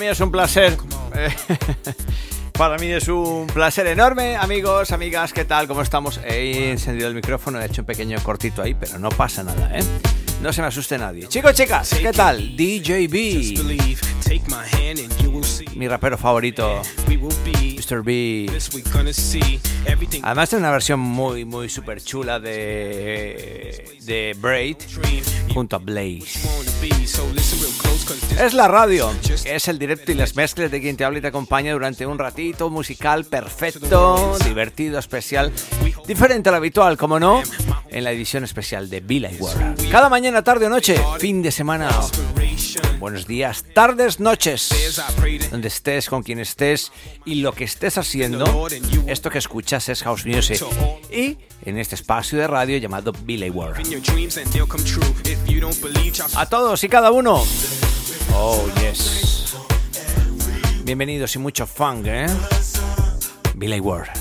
mí es un placer. eh, Para mí es un placer enorme, amigos, amigas, ¿qué tal? ¿Cómo estamos? He encendido el micrófono, he hecho un pequeño cortito ahí, pero no pasa nada, ¿eh? No se me asuste nadie. Chicos, chicas, ¿qué tal? DJ Mi rapero favorito. Mr. B. Además tiene una versión muy, muy súper chula de, de Braid junto a Blaze. Es la radio, es el directo y las mezclas de quien te habla y te acompaña durante un ratito musical perfecto, divertido, especial, diferente al habitual, como no, en la edición especial de Villa World. Cada mañana, tarde o noche, fin de semana. Buenos días, tardes, noches, donde estés, con quien estés y lo que estés haciendo, esto que escuchas es House Music. Y en este espacio de radio llamado Villa World. A todos y cada uno. Oh, yes. Bienvenidos y mucho funk, ¿eh? Billy Ward.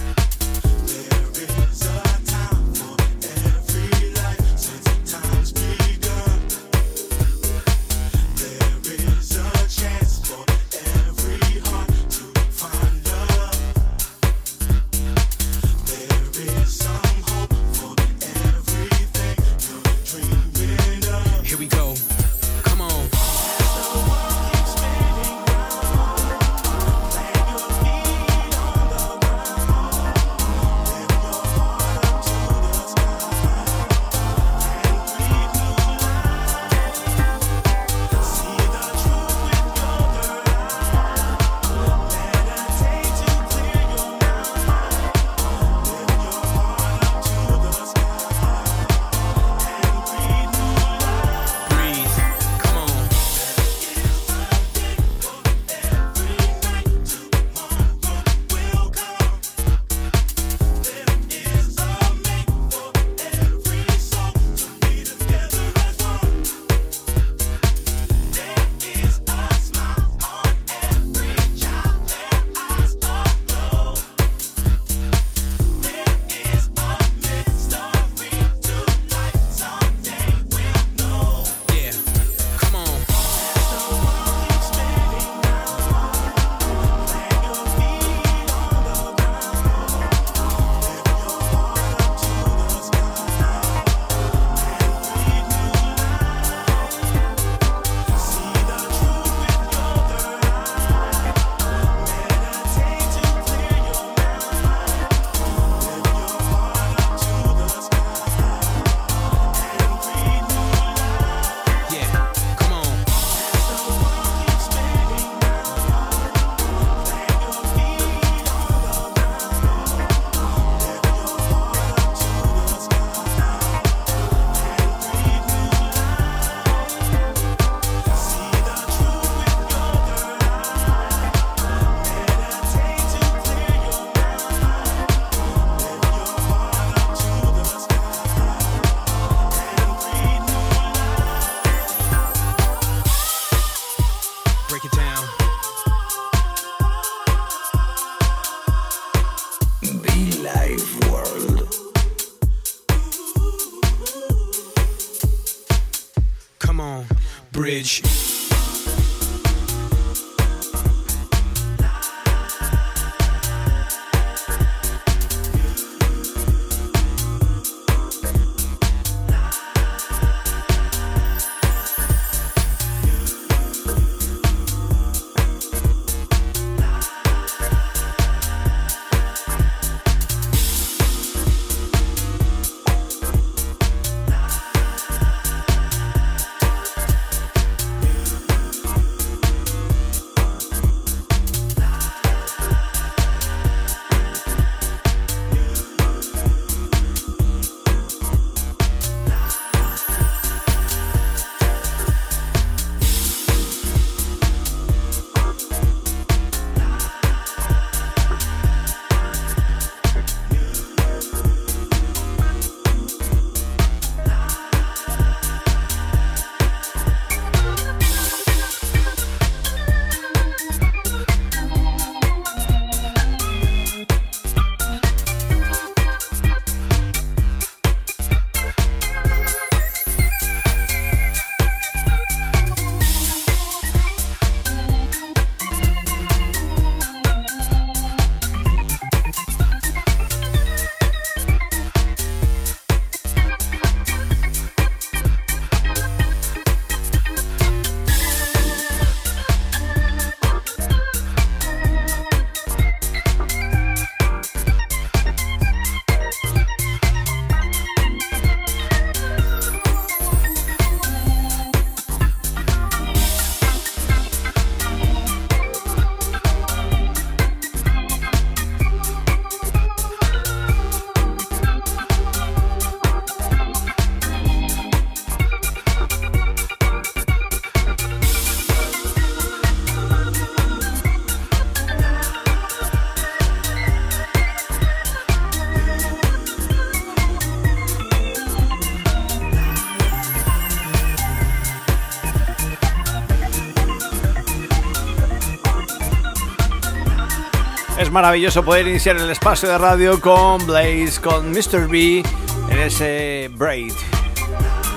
Es maravilloso poder iniciar el espacio de radio con Blaze, con Mr. B en ese Braid.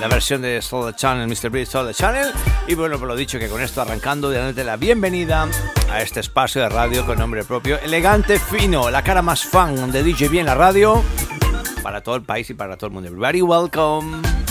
La versión de Soul Channel, Mr. B Soul Channel. Y bueno, por lo dicho, que con esto arrancando, dándote la bienvenida a este espacio de radio con nombre propio, elegante, fino, la cara más fan de DJ B en la radio, para todo el país y para todo el mundo. Everybody, welcome.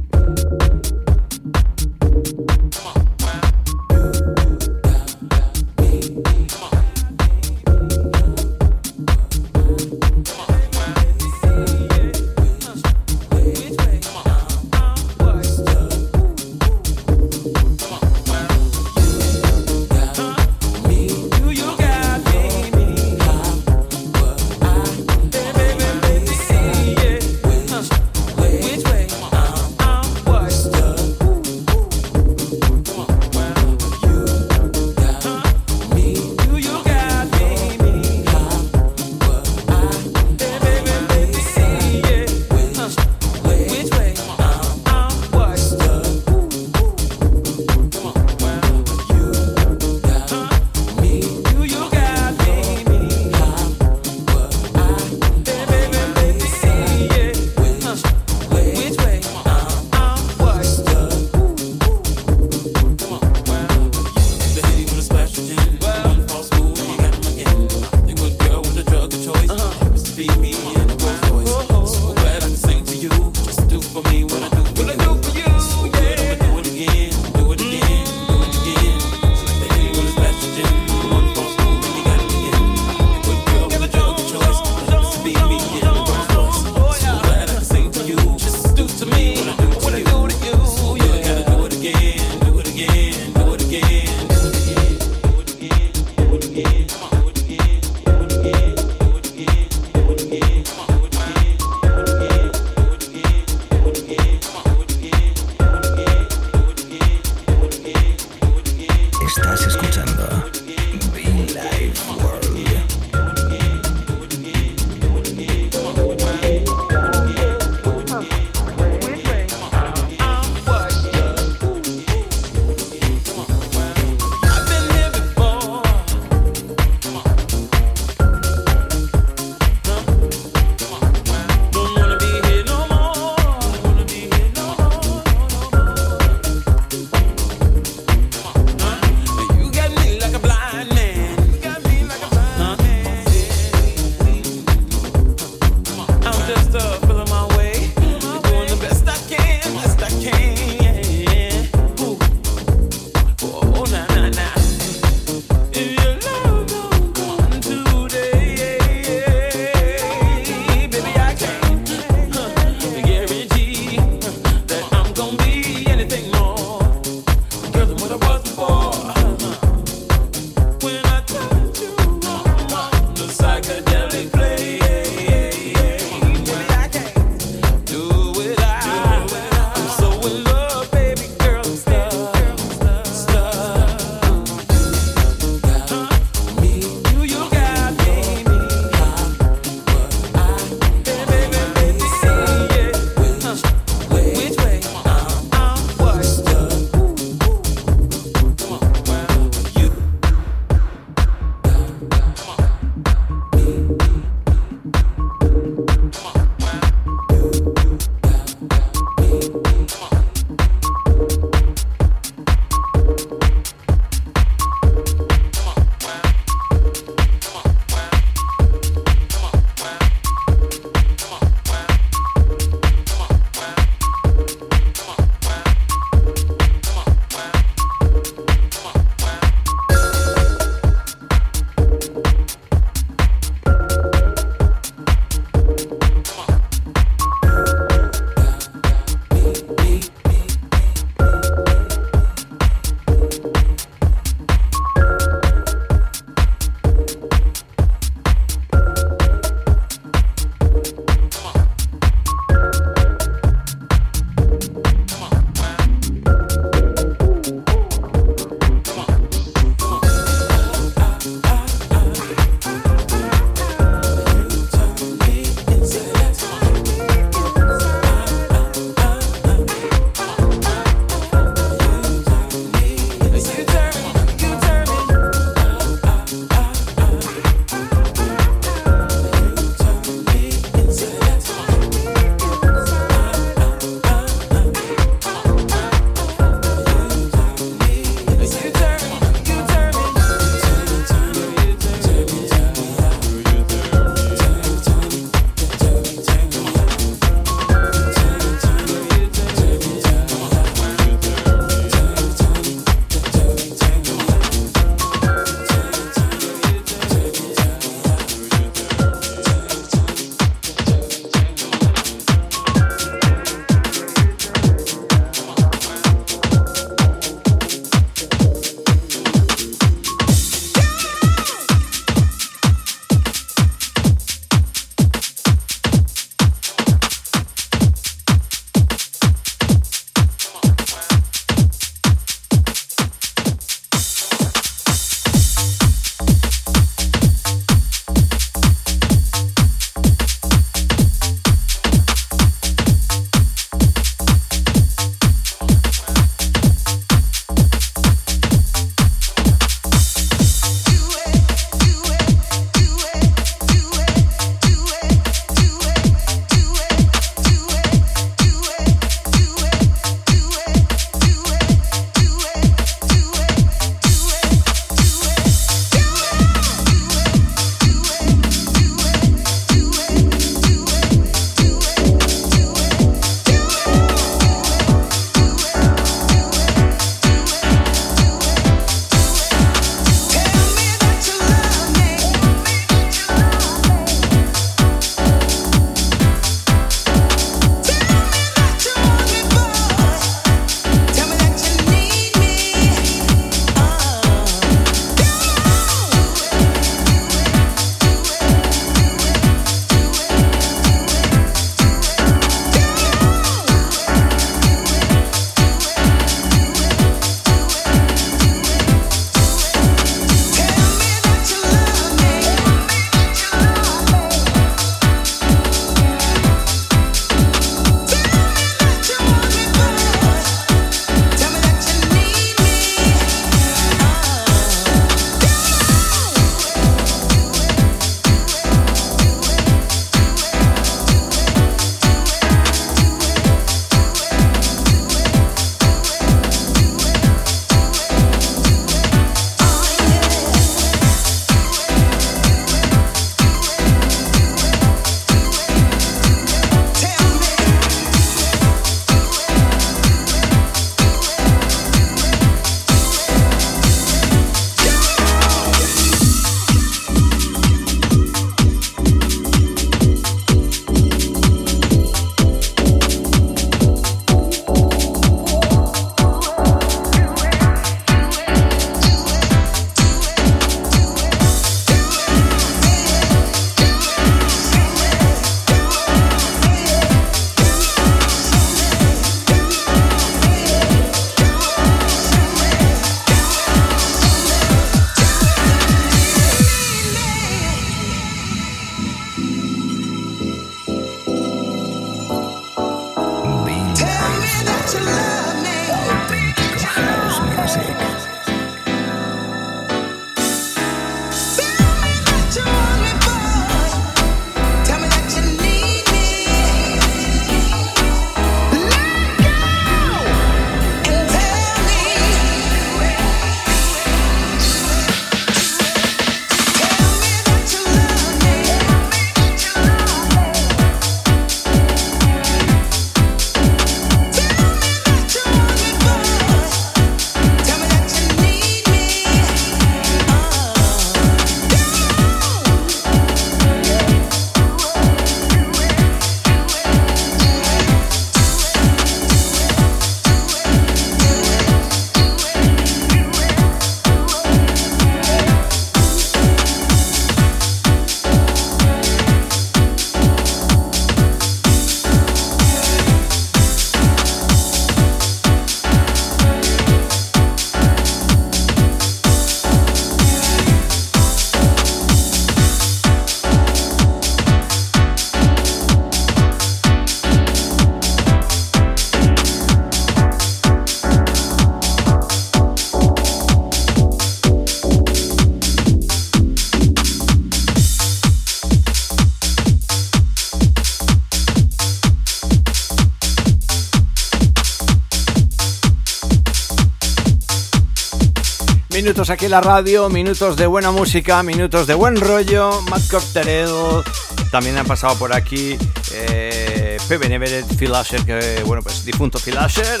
Minutos aquí en la radio, minutos de buena música, minutos de buen rollo. Matt Cocterell, también han pasado por aquí eh, Pepe Nevelet, Phil Asher, que bueno, pues difunto Phil Asher.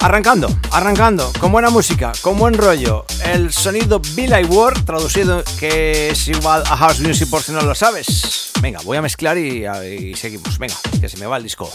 Arrancando, arrancando, con buena música, con buen rollo. El sonido Billy Ward, traducido que es igual a House Music por si no lo sabes. Venga, voy a mezclar y seguimos. Venga, que se me va el disco.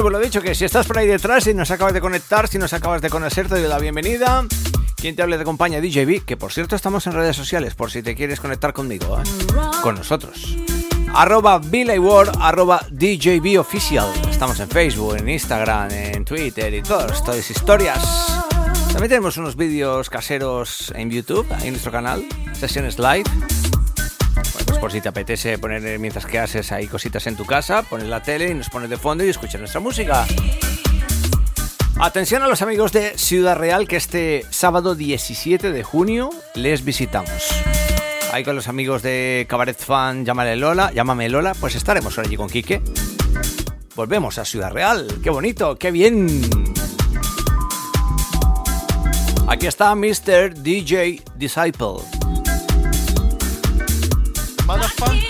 Bueno, pues lo dicho, que si estás por ahí detrás, si nos acabas de conectar, si nos acabas de conocer, te doy la bienvenida. Quien te hable de compañía, DJB, que por cierto estamos en redes sociales, por si te quieres conectar conmigo, ¿eh? con nosotros. Arroba Ward, arroba DJB Official. Estamos en Facebook, en Instagram, en Twitter y todas estas historias. También tenemos unos vídeos caseros en YouTube, en nuestro canal, sesiones live. Pues por si te apetece poner mientras que haces ahí cositas en tu casa, pones la tele y nos pones de fondo y escuchas nuestra música. Atención a los amigos de Ciudad Real que este sábado 17 de junio les visitamos. Ahí con los amigos de Cabaret Fan, llámale Lola, llámame Lola, pues estaremos allí con Quique. Volvemos a Ciudad Real, qué bonito, qué bien. Aquí está Mr. DJ Disciple. funk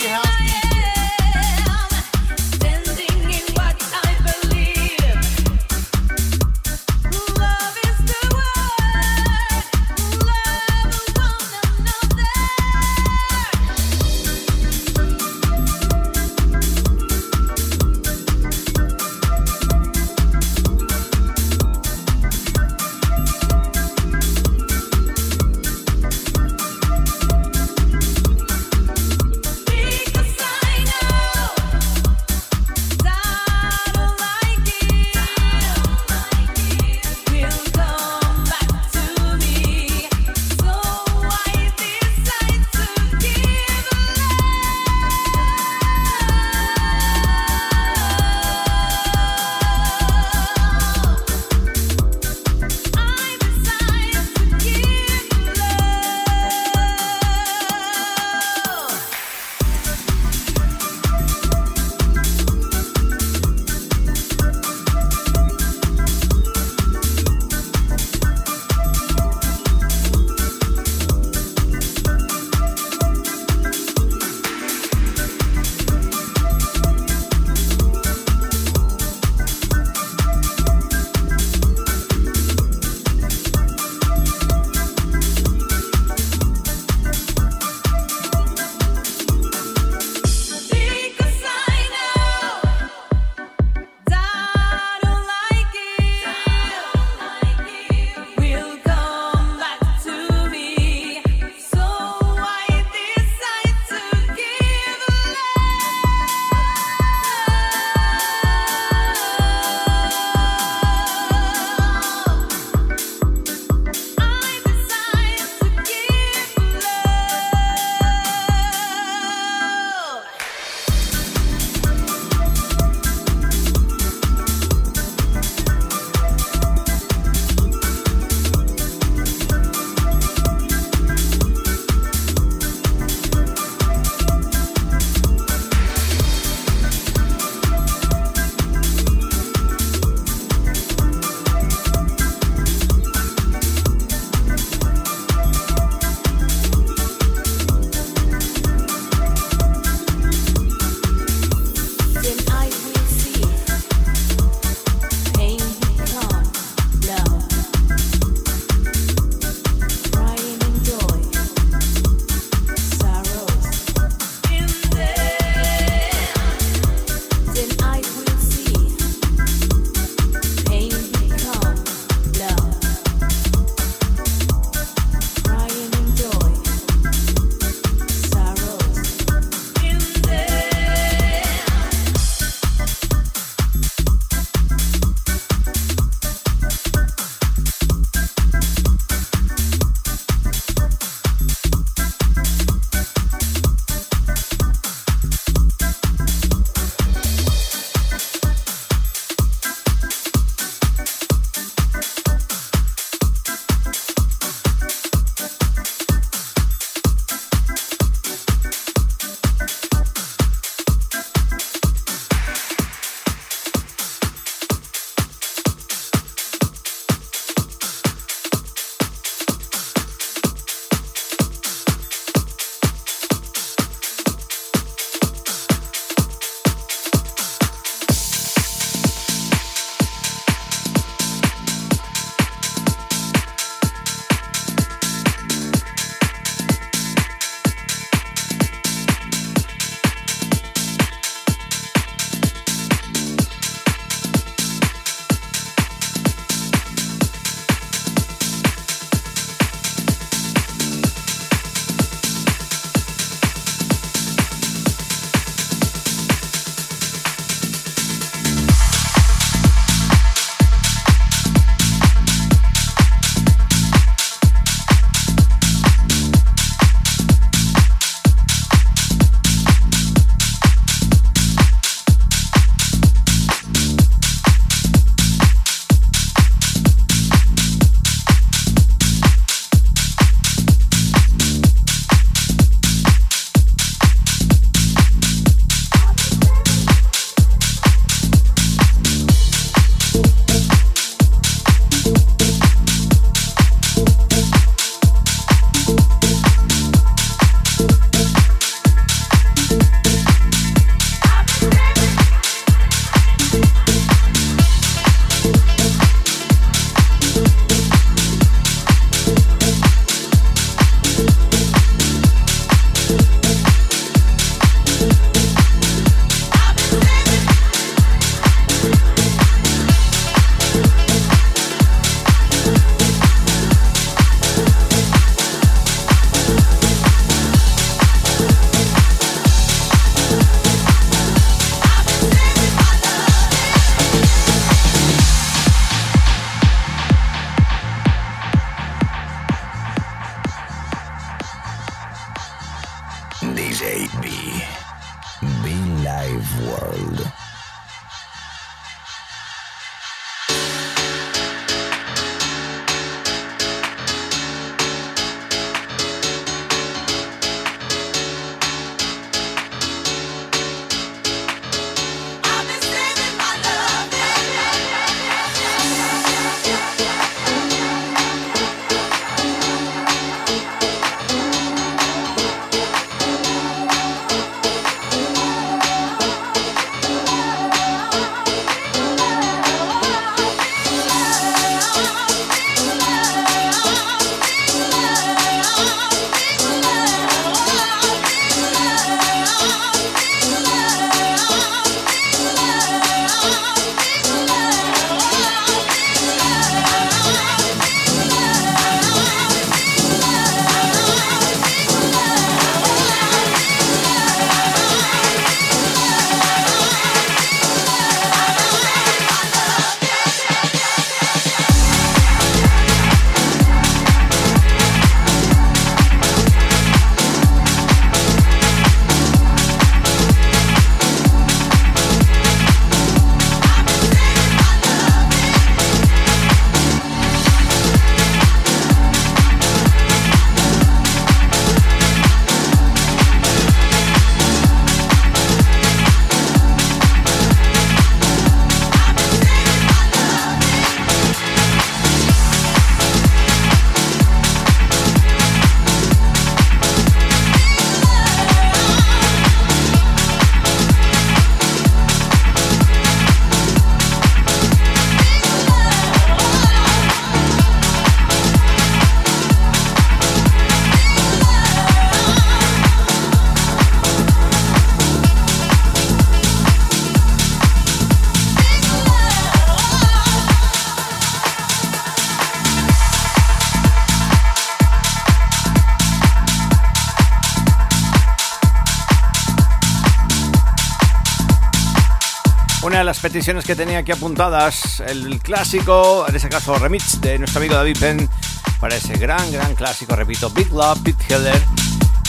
las peticiones que tenía aquí apuntadas, el clásico, en ese caso remix de nuestro amigo David Penn, para ese gran, gran clásico, repito, Big Love, Pete Heller.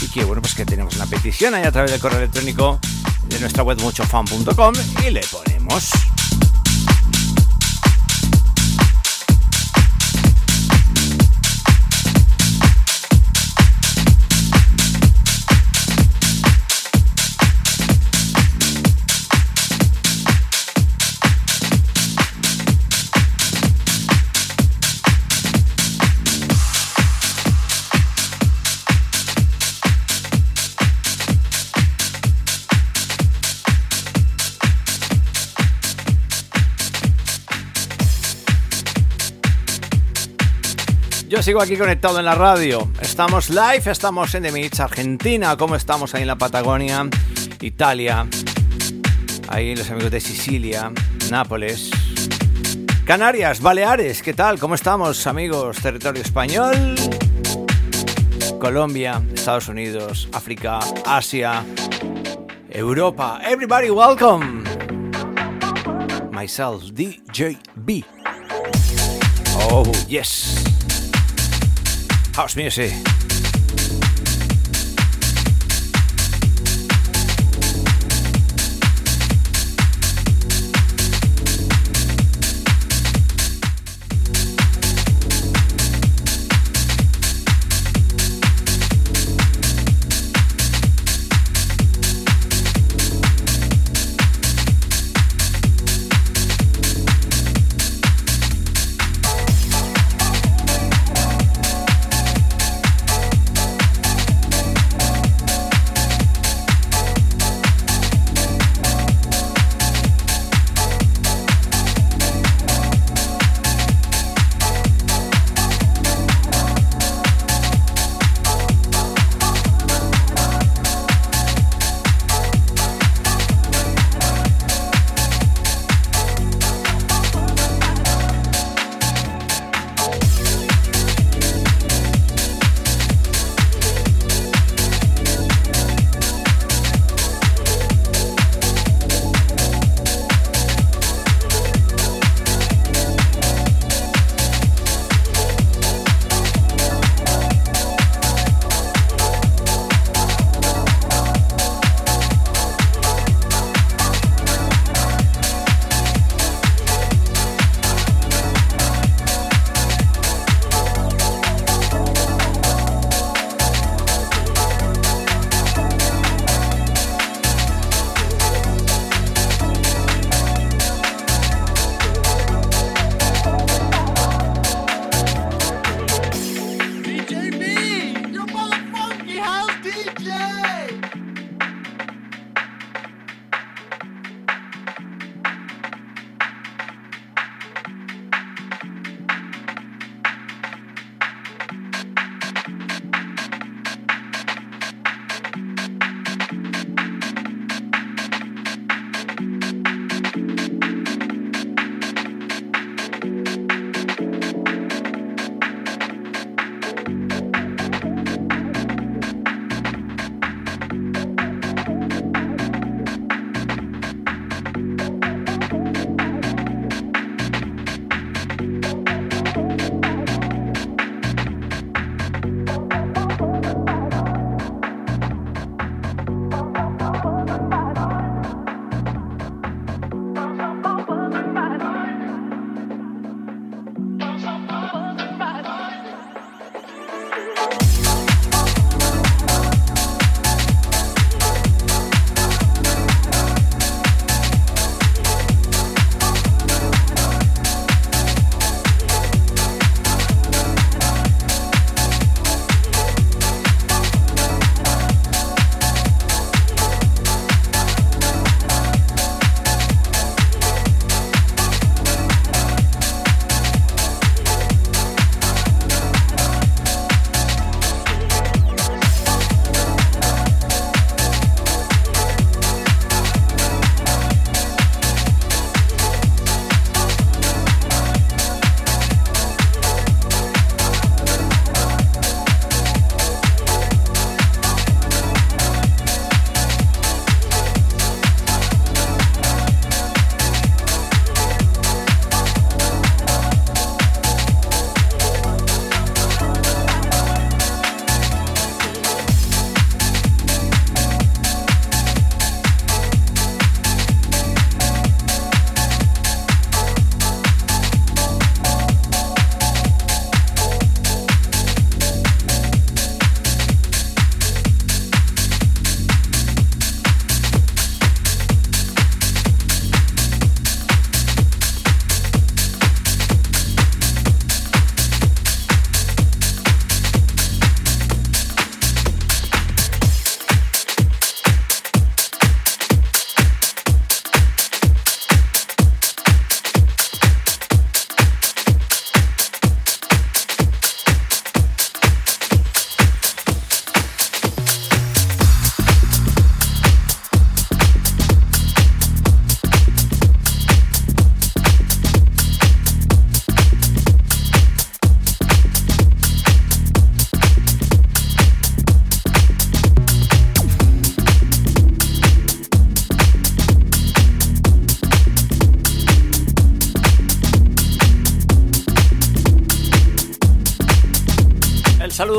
Y que bueno, pues que tenemos una petición ahí a través del correo electrónico de nuestra web muchofan.com y le ponemos. Sigo aquí conectado en la radio. Estamos live, estamos en Mix, Argentina, como estamos ahí en la Patagonia, Italia, ahí los amigos de Sicilia, Nápoles, Canarias, Baleares, ¿qué tal? ¿Cómo estamos, amigos? Territorio español, Colombia, Estados Unidos, África, Asia, Europa. Everybody, welcome. Myself, DJ B. Oh, yes. House music.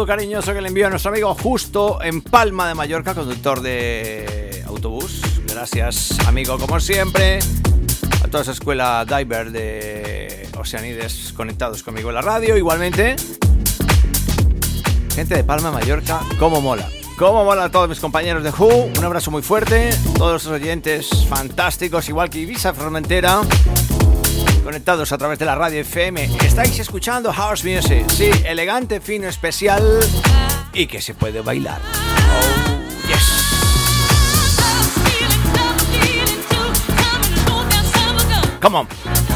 Cariñoso que le envío a nuestro amigo Justo en Palma de Mallorca, conductor de autobús. Gracias, amigo, como siempre. A toda esa escuela diver de Oceanides conectados conmigo en la radio. Igualmente, gente de Palma de Mallorca, cómo mola. Cómo mola a todos mis compañeros de Who. Un abrazo muy fuerte. Todos los oyentes fantásticos, igual que Ibiza Formentera conectados a través de la radio FM. Estáis escuchando House Music, sí, elegante, fino, especial y que se puede bailar. Oh, yes. Come on.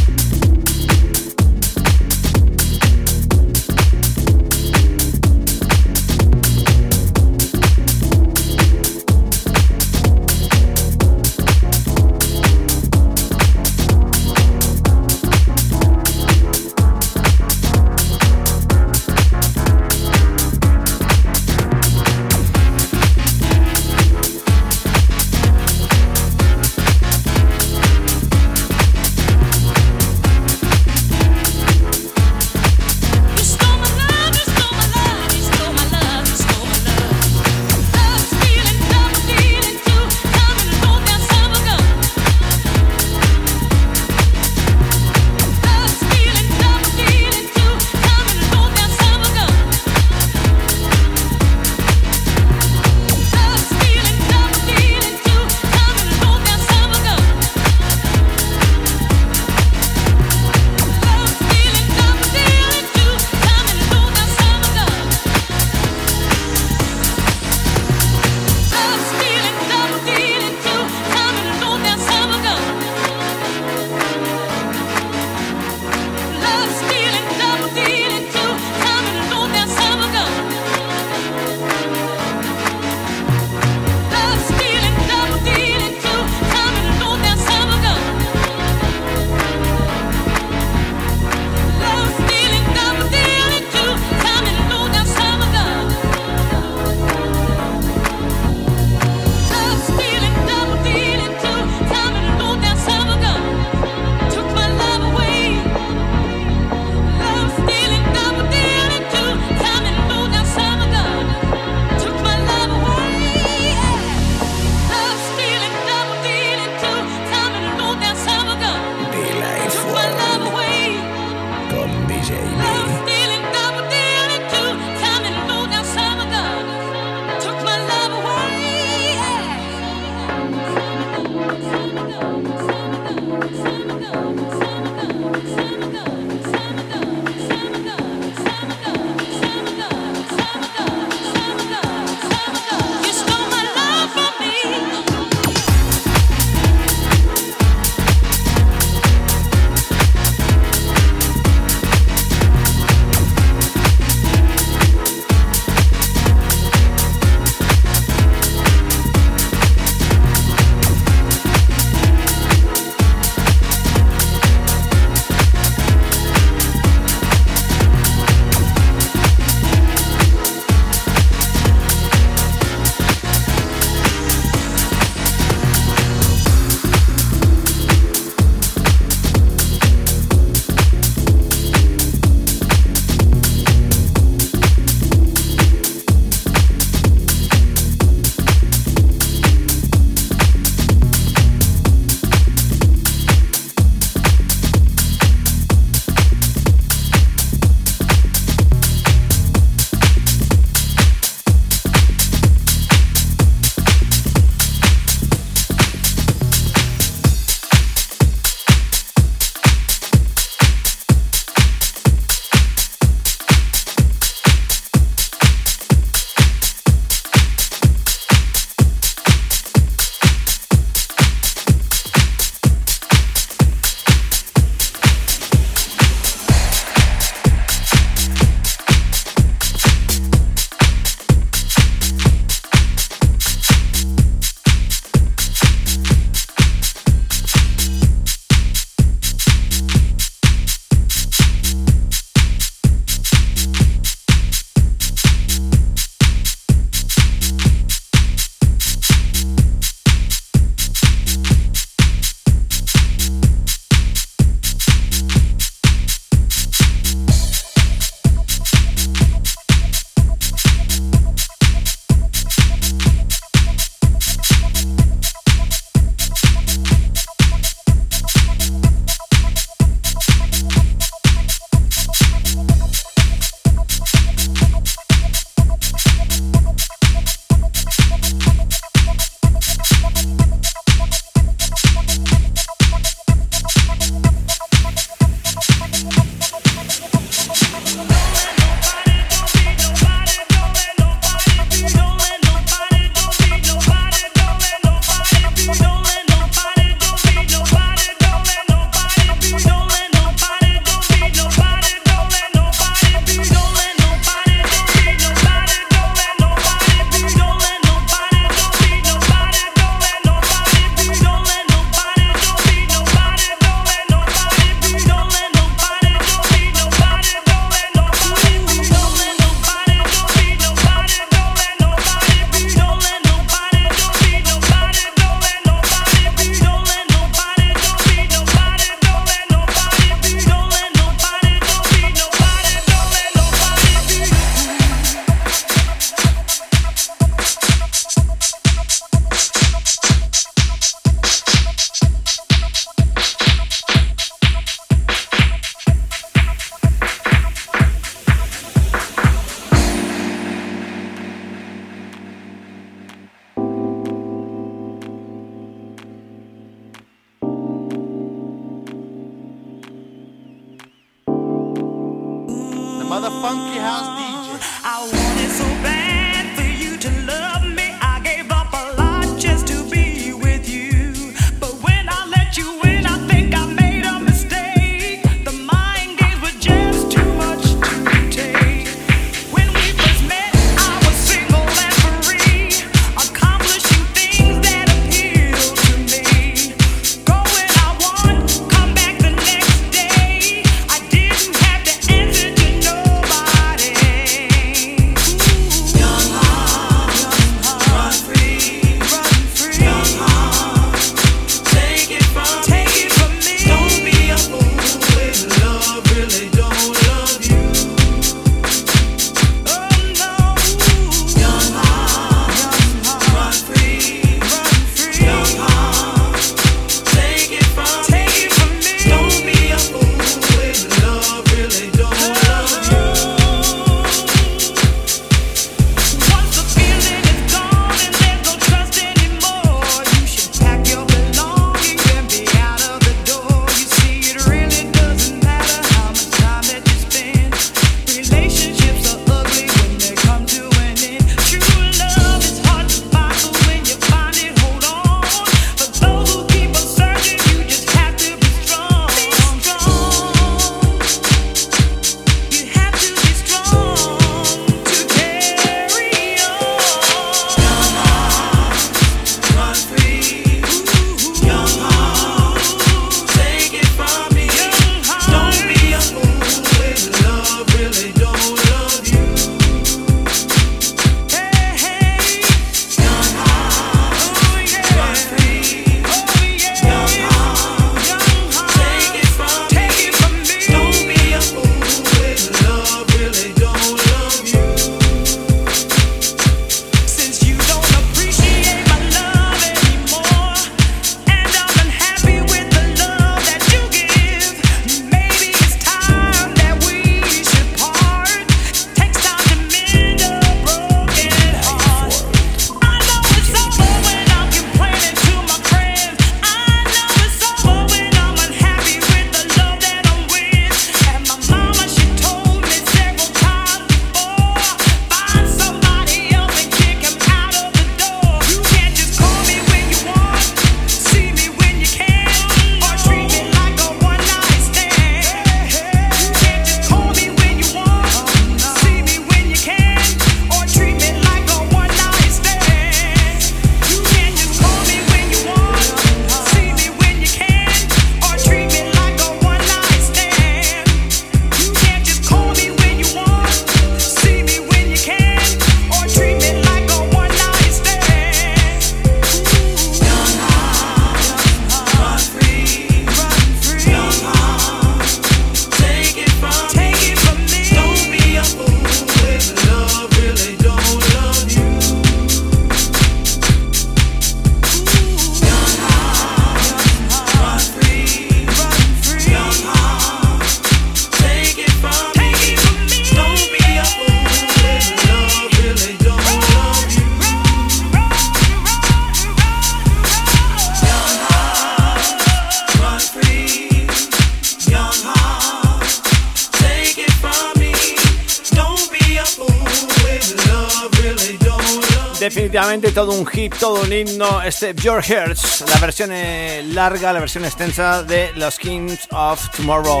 todo un hit, todo un himno, este Your Hearts, la versión eh, larga, la versión extensa de Los Kings of Tomorrow.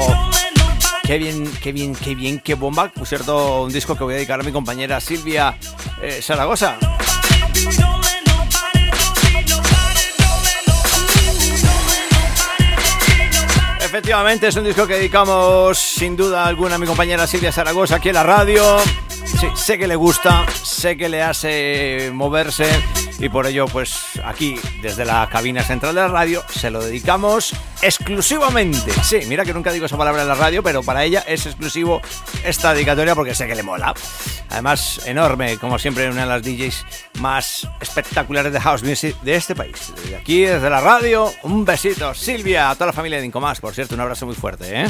Qué bien, qué bien, qué bien, qué bomba. Por cierto, un disco que voy a dedicar a mi compañera Silvia eh, Zaragoza. Efectivamente, es un disco que dedicamos sin duda alguna a mi compañera Silvia Zaragoza aquí en la radio. Sí, sé que le gusta, sé que le hace moverse y por ello pues aquí desde la cabina central de la radio se lo dedicamos exclusivamente. Sí, mira que nunca digo esa palabra en la radio, pero para ella es exclusivo esta dedicatoria porque sé que le mola. Además, enorme, como siempre, una de las DJs más espectaculares de house music de este país. Desde aquí, desde la radio, un besito, Silvia, a toda la familia de Incomás, por cierto, un abrazo muy fuerte, ¿eh?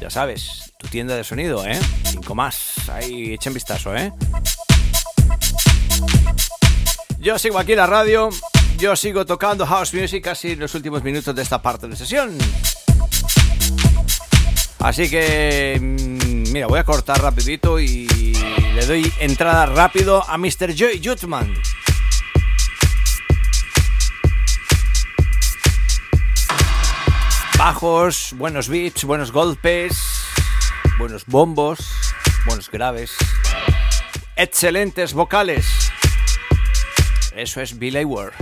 Ya sabes, tu tienda de sonido, ¿eh? Incomás, ahí echen vistazo, ¿eh? Yo sigo aquí en la radio, yo sigo tocando house music casi en los últimos minutos de esta parte de la sesión. Así que, mm, mira, voy a cortar rapidito y le doy entrada rápido a Mr. Joy Jutman. Bajos, buenos beats, buenos golpes, buenos bombos, buenos graves, excelentes vocales. Eso es Billy Ward.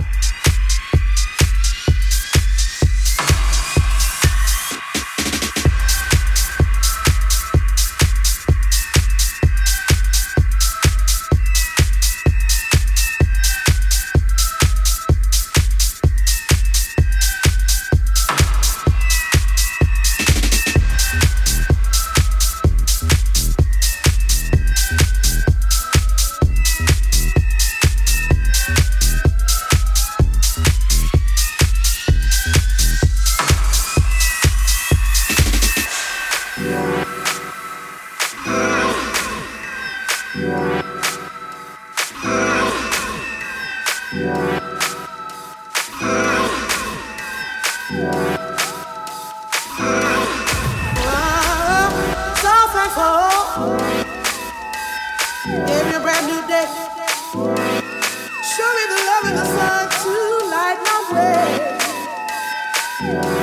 Yeah.